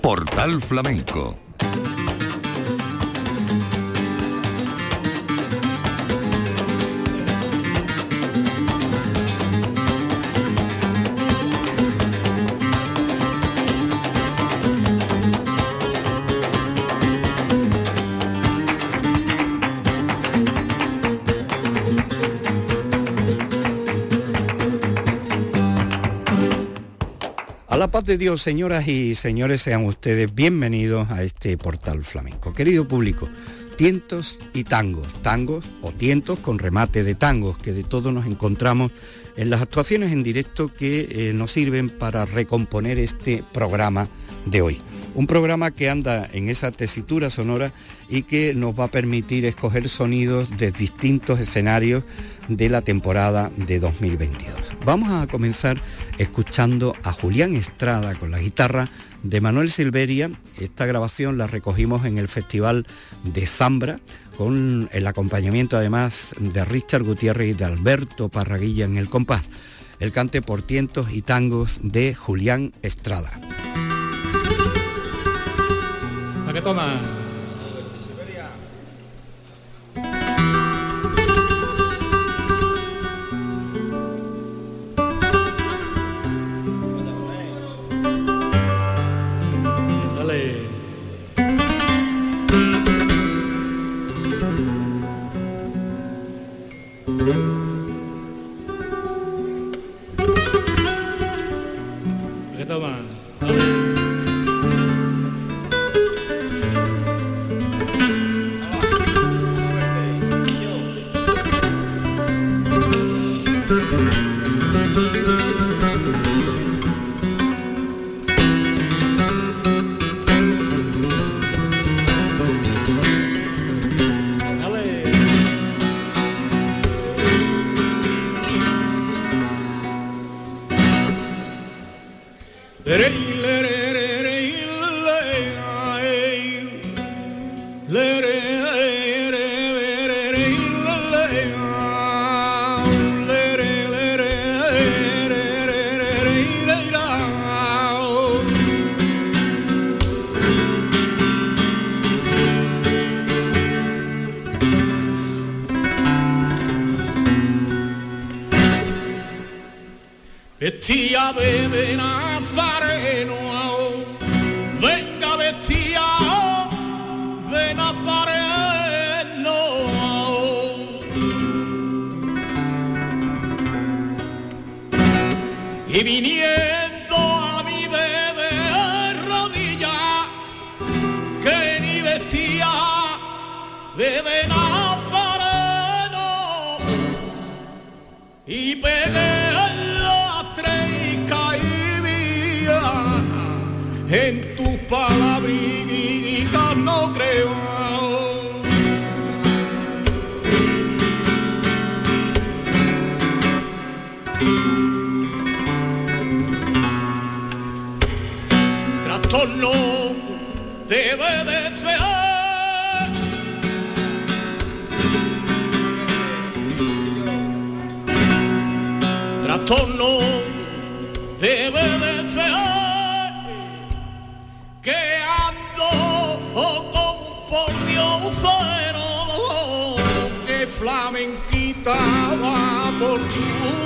Portal Flamenco la paz de Dios, señoras y señores, sean ustedes bienvenidos a este portal flamenco. Querido público, tientos y tangos, tangos o tientos con remate de tangos, que de todo nos encontramos en las actuaciones en directo que eh, nos sirven para recomponer este programa de hoy. Un programa que anda en esa tesitura sonora y que nos va a permitir escoger sonidos de distintos escenarios de la temporada de 2022. Vamos a comenzar escuchando a Julián Estrada con la guitarra de Manuel Silveria. Esta grabación la recogimos en el Festival de Zambra con el acompañamiento además de Richard Gutiérrez y de Alberto Parraguilla en el compás. El cante por tientos y tangos de Julián Estrada. Qué toma? ¿A qué toma? Tratolo deve de sferare. Tratolo deve de sferare que ando con un fuero e flamenquita va por tu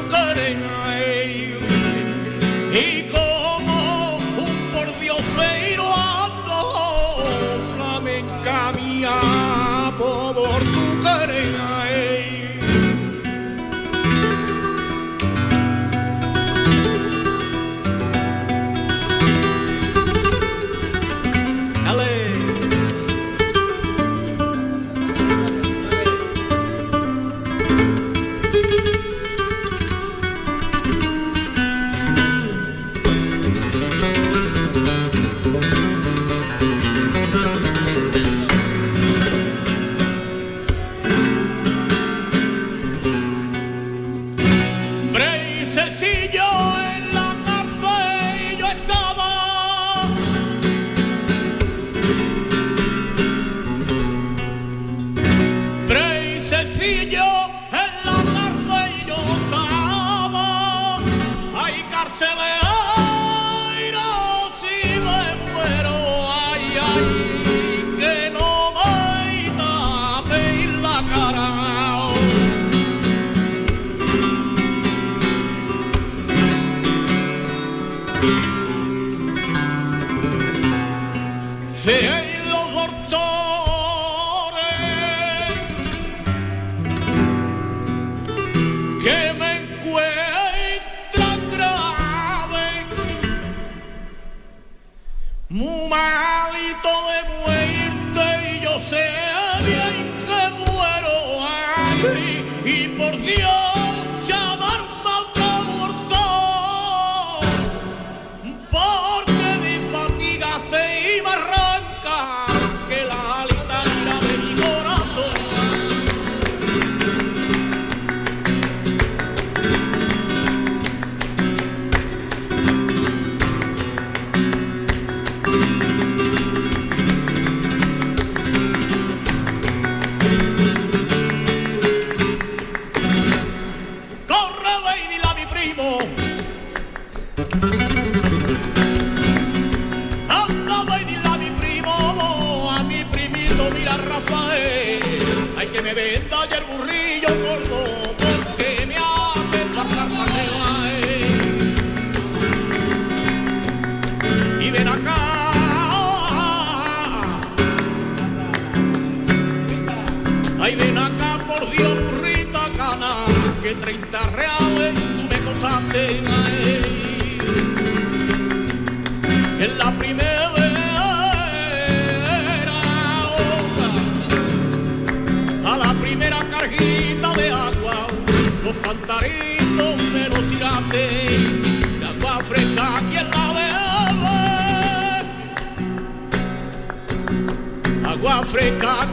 Feio.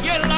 Tiri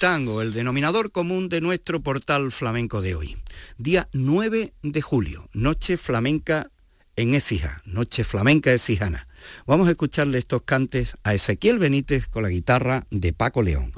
tango, el denominador común de nuestro portal flamenco de hoy. Día 9 de julio, noche flamenca en Écija, noche flamenca ecijana. Vamos a escucharle estos cantes a Ezequiel Benítez con la guitarra de Paco León.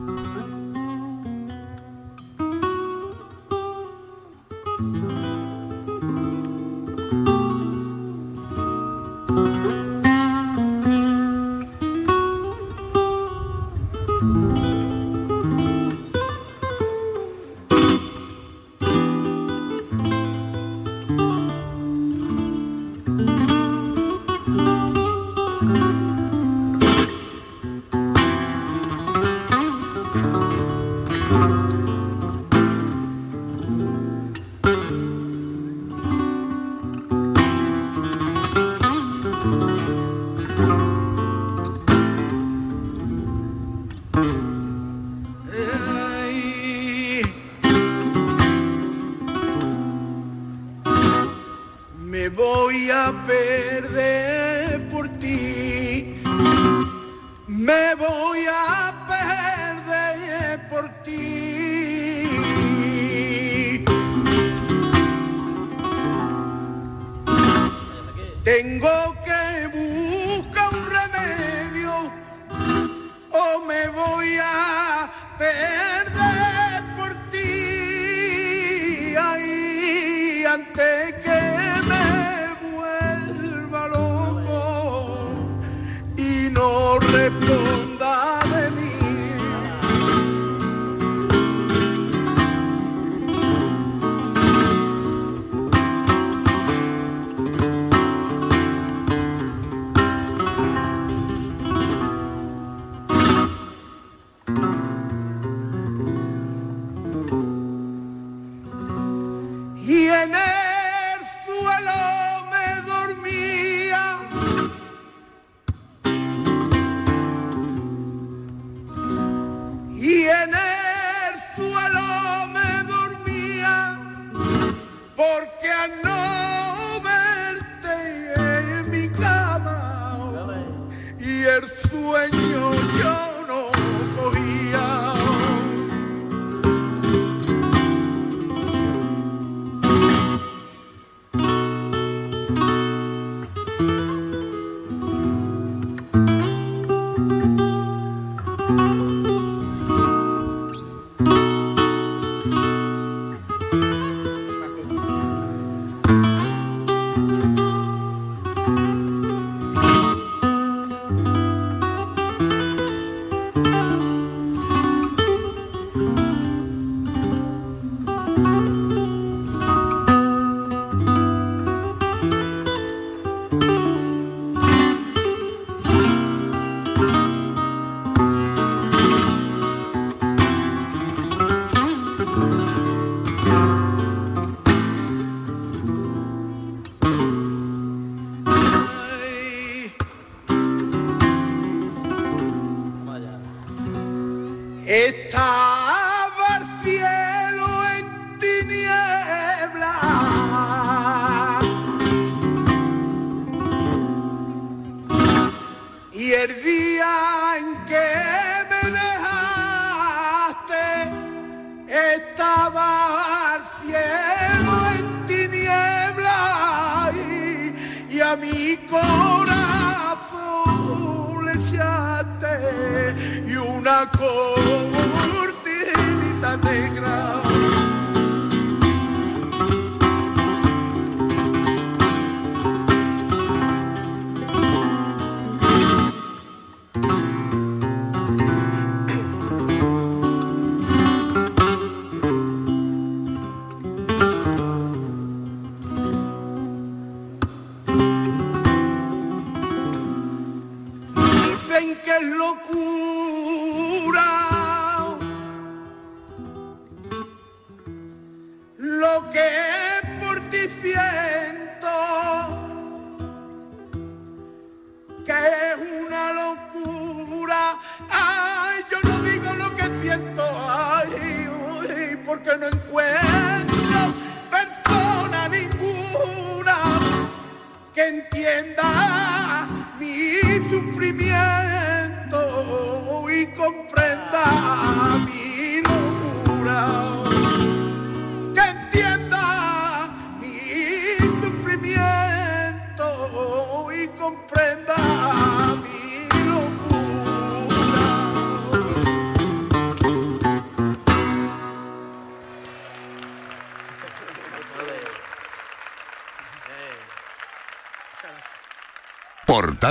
cor.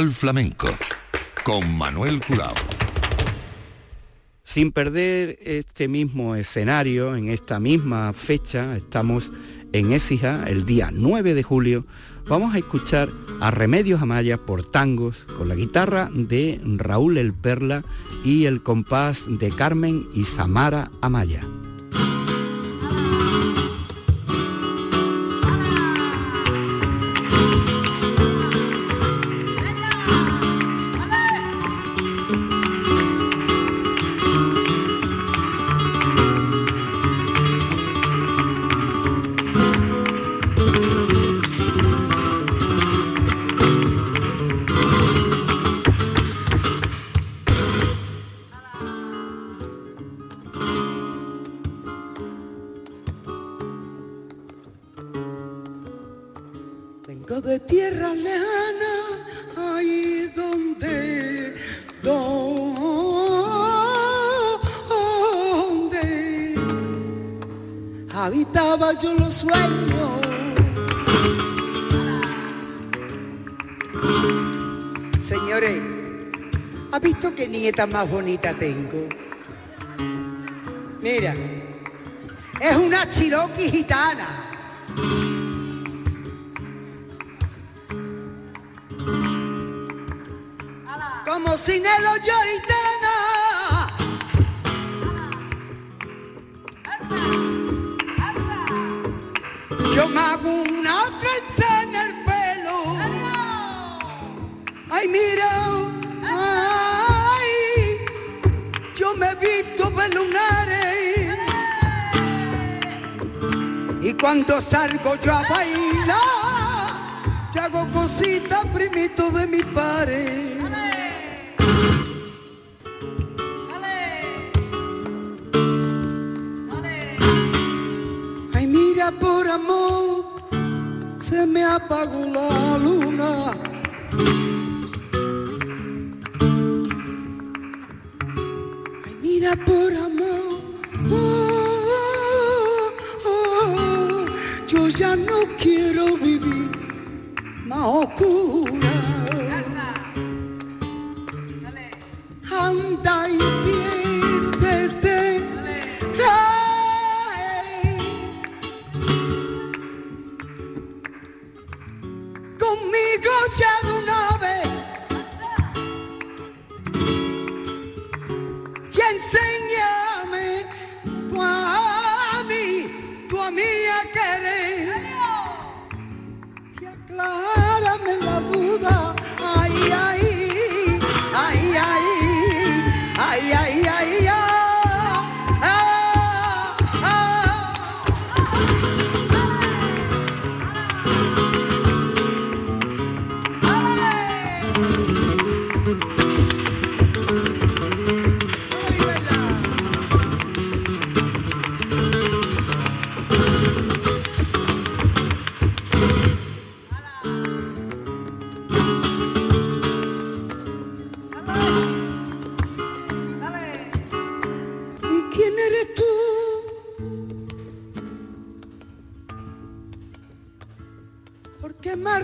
Flamenco con Manuel Curao. Sin perder este mismo escenario, en esta misma fecha, estamos en Écija, el día 9 de julio, vamos a escuchar a Remedios Amaya por tangos, con la guitarra de Raúl El Perla y el compás de Carmen y Samara Amaya. Más bonita tengo? Mira, es una chiroqui gitana. Cuando salgo yo a bailar, yo hago cositas primito de mi pared. Ay, mira por amor, se me apagó la luna. Ay, mira por amor, quiero vivir más oscura. Anda y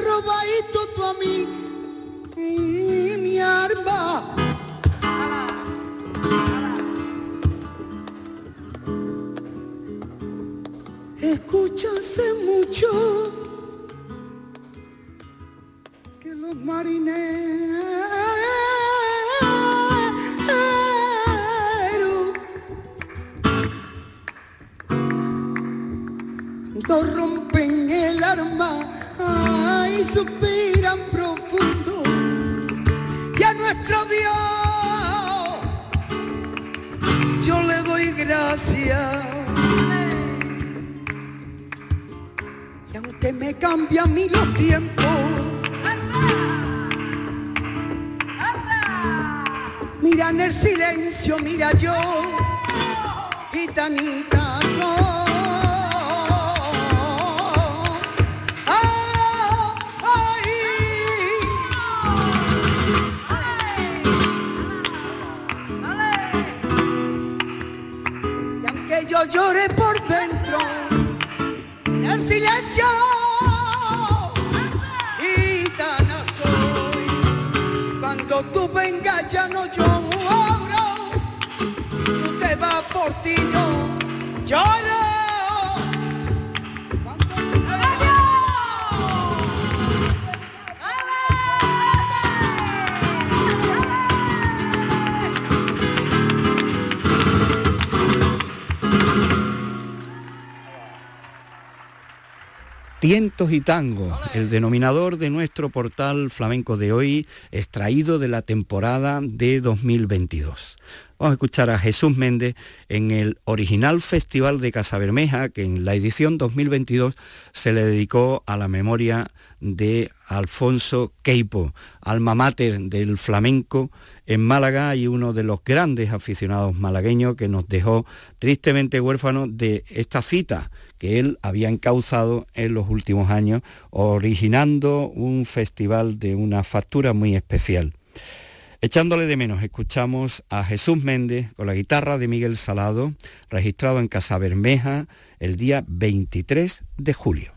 robadito tú a mí y mi arma. Escucha hace mucho que los marineros suspiran profundo. Y a nuestro Dios yo le doy gracias. Y aunque me cambia a mí los tiempos mira en el silencio mira yo. Gitanita yo llore por dentro, en el silencio, gitana soy. Cuando tú vengas ya no lloro, tú te vas por ti, yo lloro. Tientos y tangos, el denominador de nuestro portal flamenco de hoy, extraído de la temporada de 2022. Vamos a escuchar a Jesús Méndez en el original Festival de Casabermeja, que en la edición 2022 se le dedicó a la memoria de Alfonso Queipo, alma mater del flamenco en Málaga y uno de los grandes aficionados malagueños que nos dejó tristemente huérfano de esta cita que él había encauzado en los últimos años, originando un festival de una factura muy especial. Echándole de menos, escuchamos a Jesús Méndez con la guitarra de Miguel Salado, registrado en Casa Bermeja el día 23 de julio.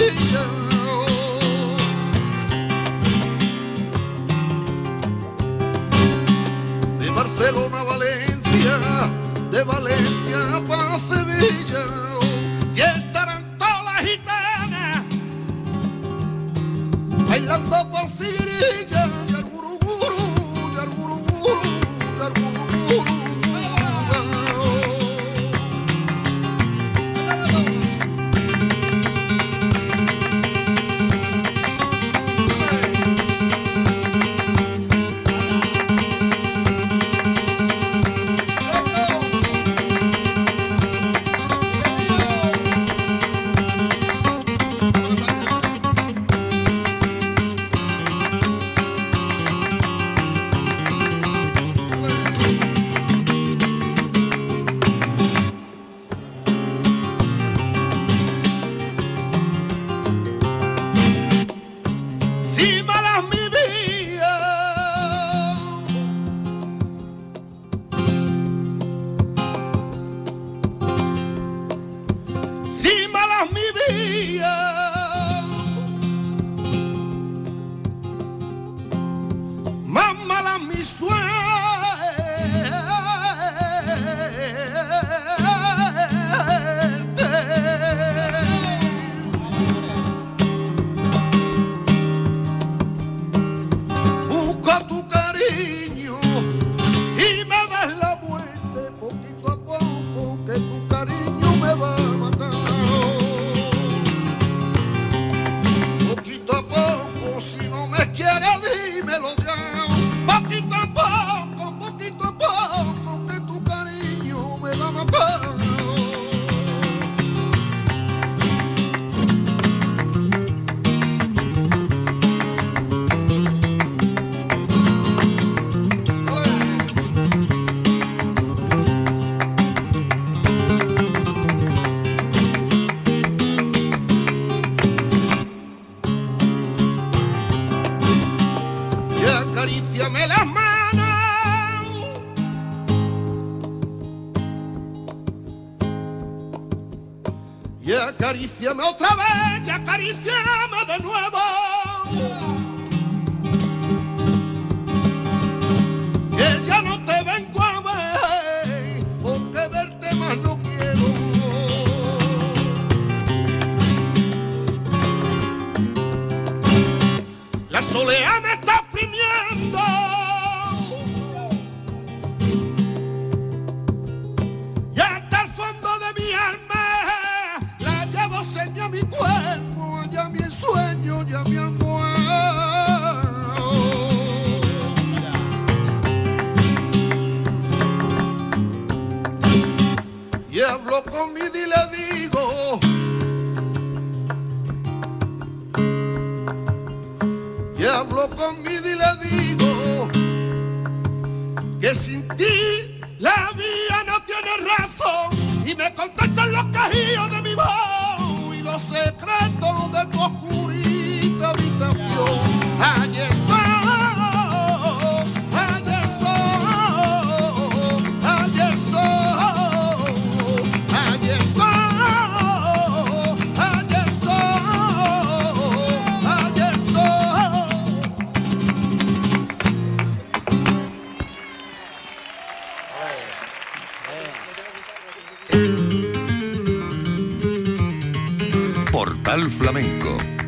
decision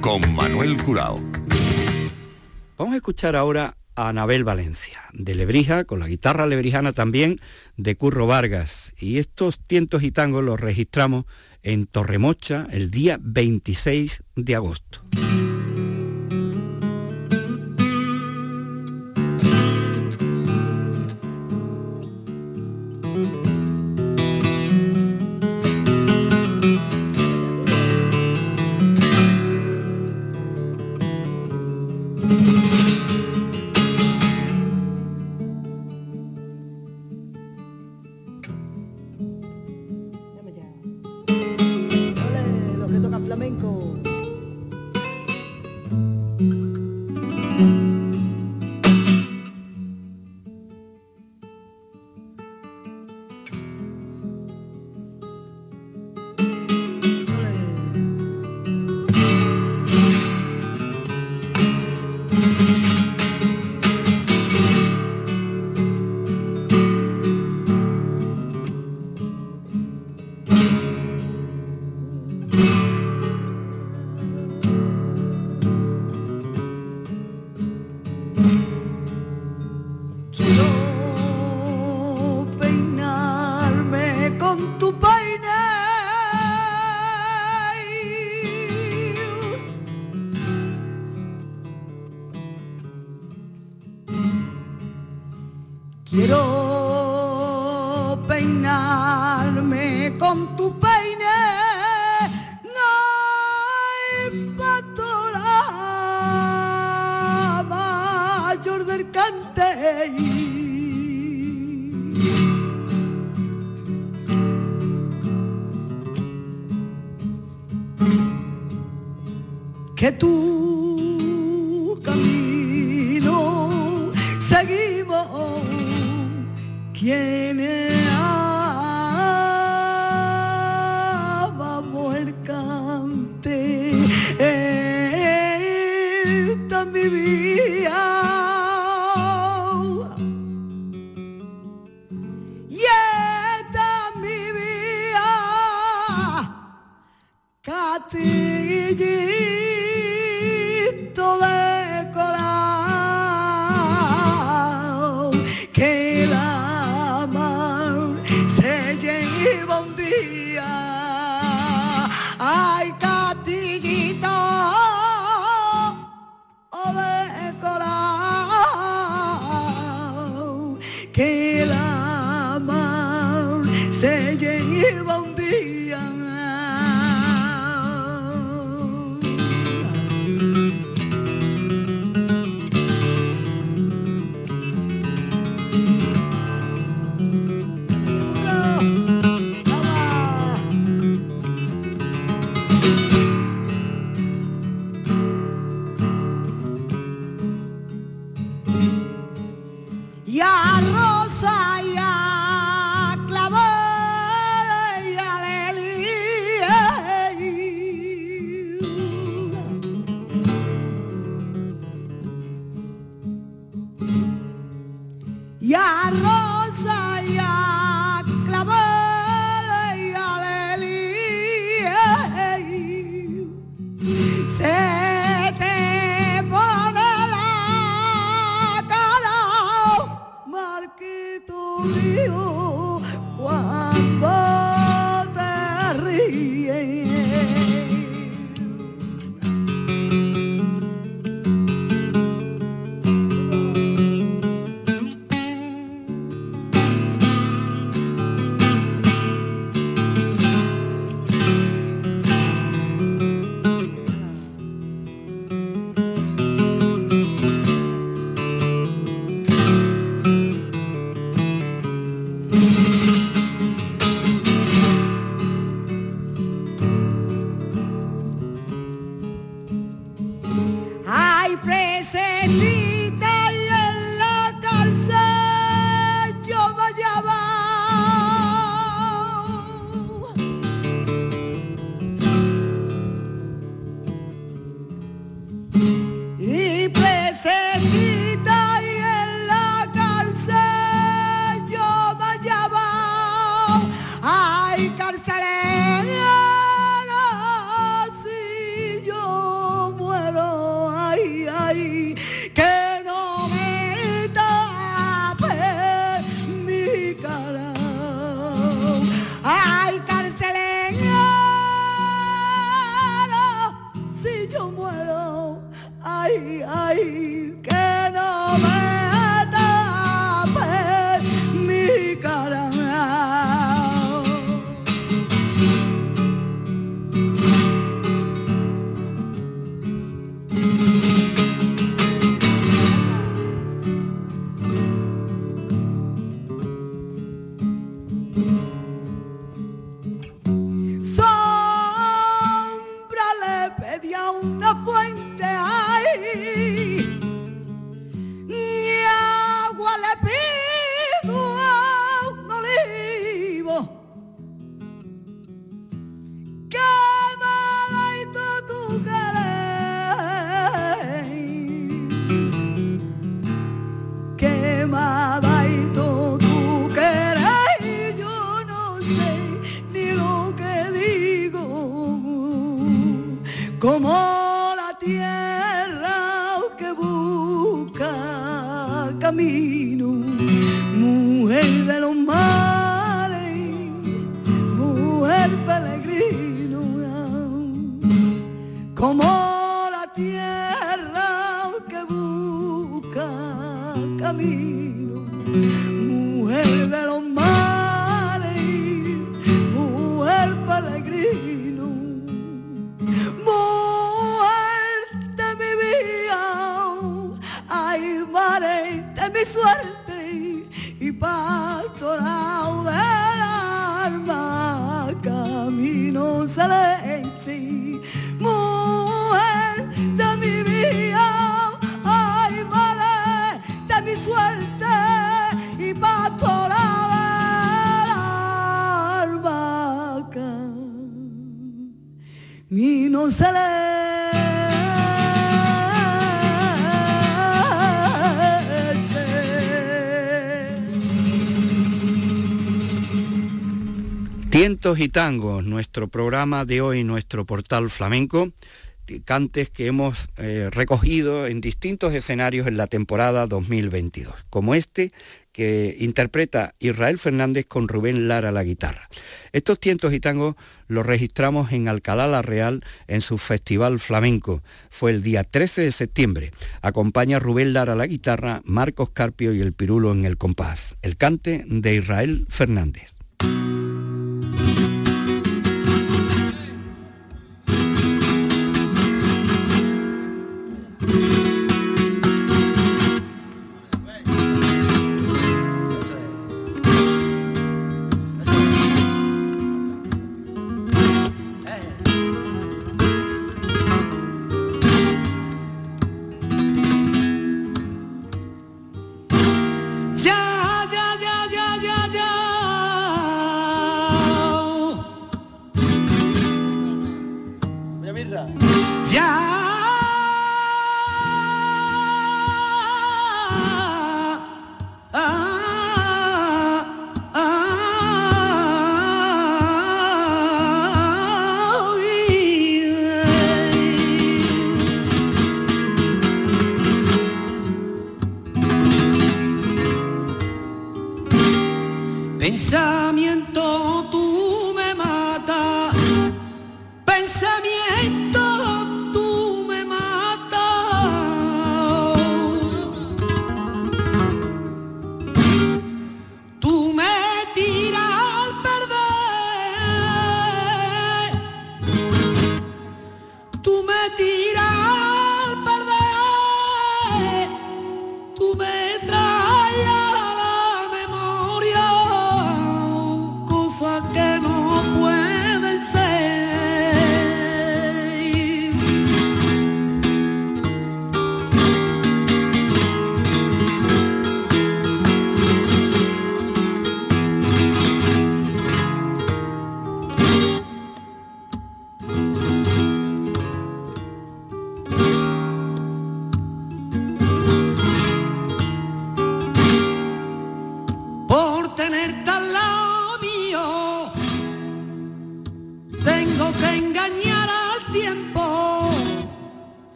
Con Manuel Curao. Vamos a escuchar ahora a Anabel Valencia, de Lebrija, con la guitarra lebrijana también de Curro Vargas. Y estos tientos y tangos los registramos en Torremocha el día 26 de agosto. Como Tientos y tangos, nuestro programa de hoy, nuestro portal flamenco, cantes que hemos eh, recogido en distintos escenarios en la temporada 2022, como este que interpreta Israel Fernández con Rubén Lara la guitarra. Estos tientos y tangos los registramos en Alcalá la Real en su festival flamenco. Fue el día 13 de septiembre. Acompaña Rubén Lara la guitarra, Marcos Carpio y el Pirulo en el compás. El cante de Israel Fernández.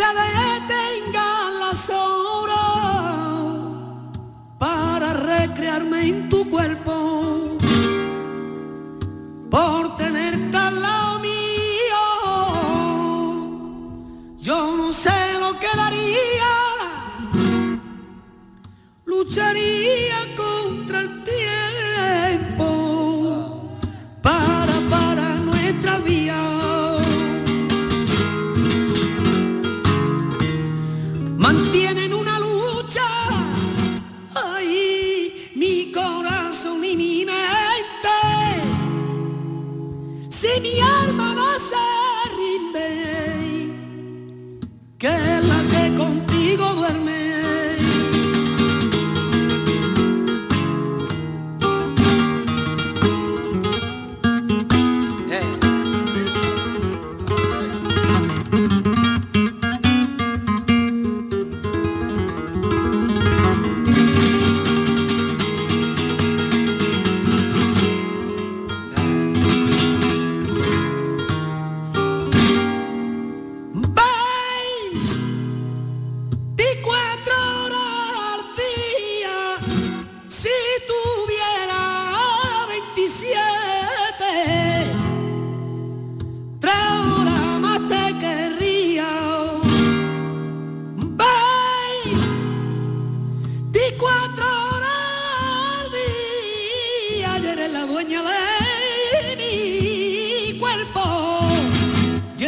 Se detengan las horas para recrearme en tu cuerpo. Por tenerte al lado mío, yo no sé lo que daría lucharía contra el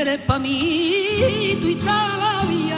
eres pa' mí, tú y todavía.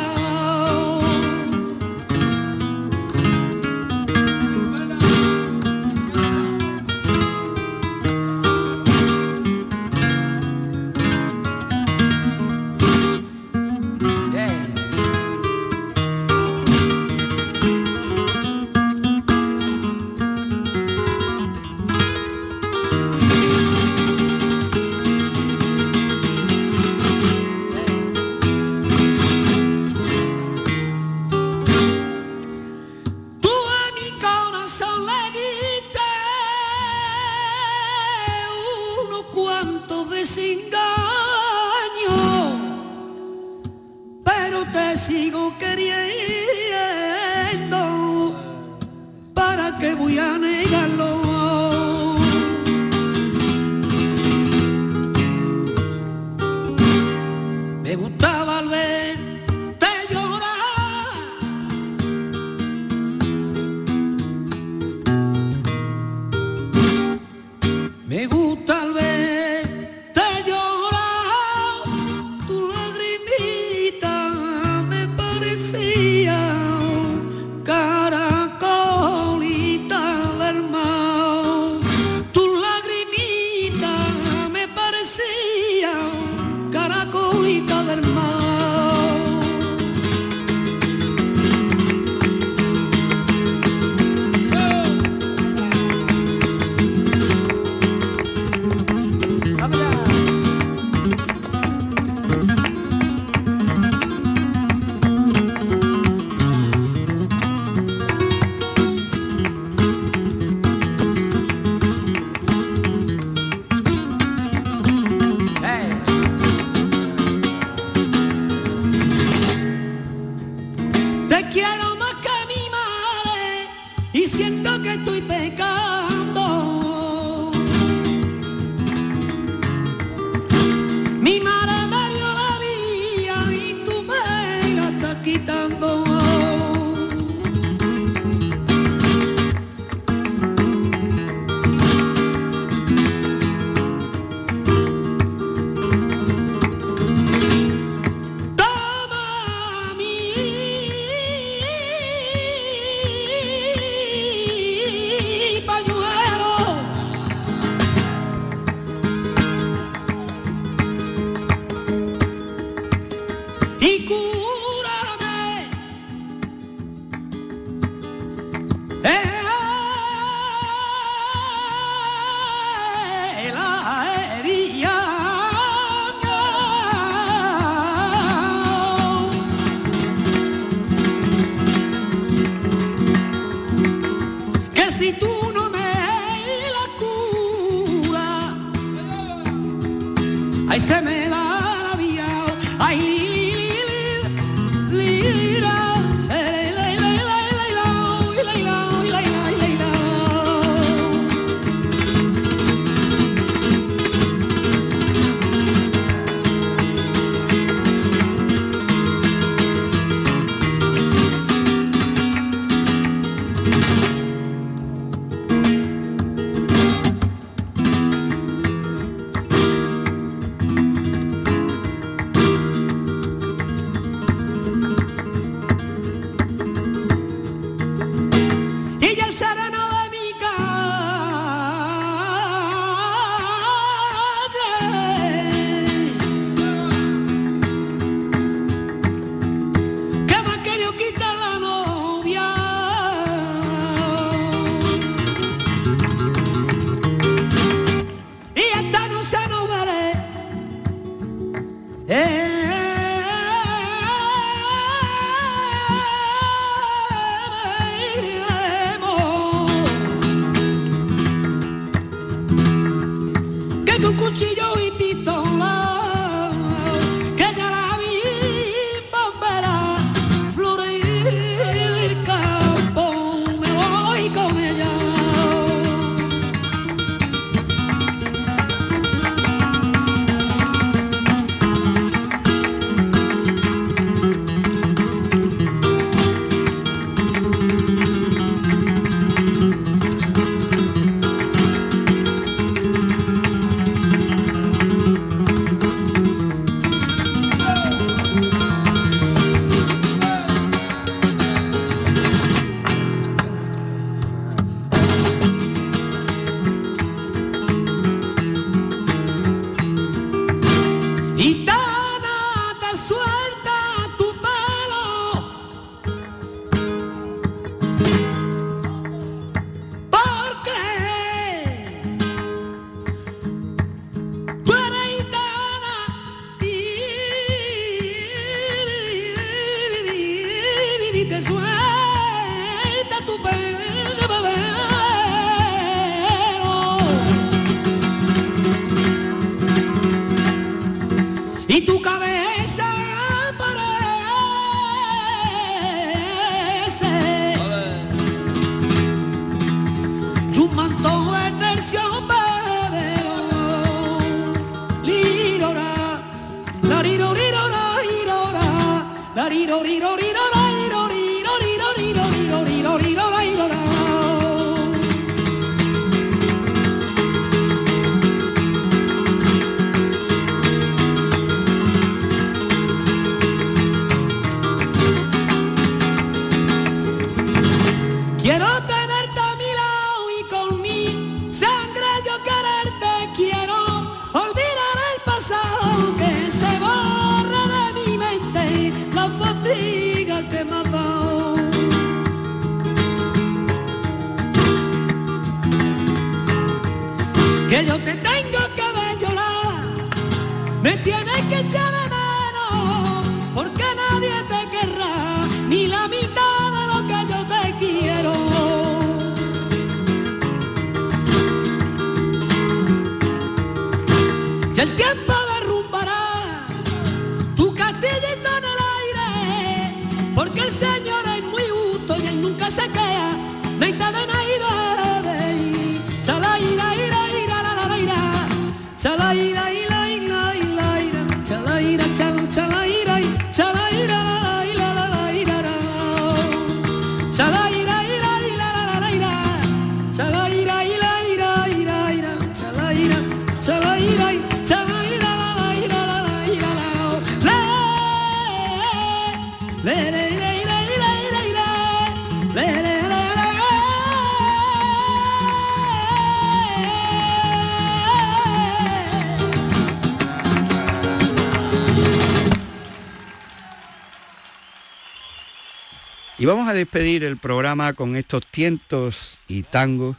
Y vamos a despedir el programa con estos tientos y tangos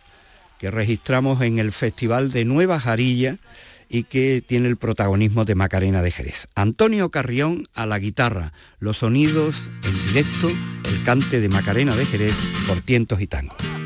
que registramos en el Festival de Nueva Jarilla y que tiene el protagonismo de Macarena de Jerez. Antonio Carrión a la guitarra, los sonidos en directo, el cante de Macarena de Jerez por tientos y tangos.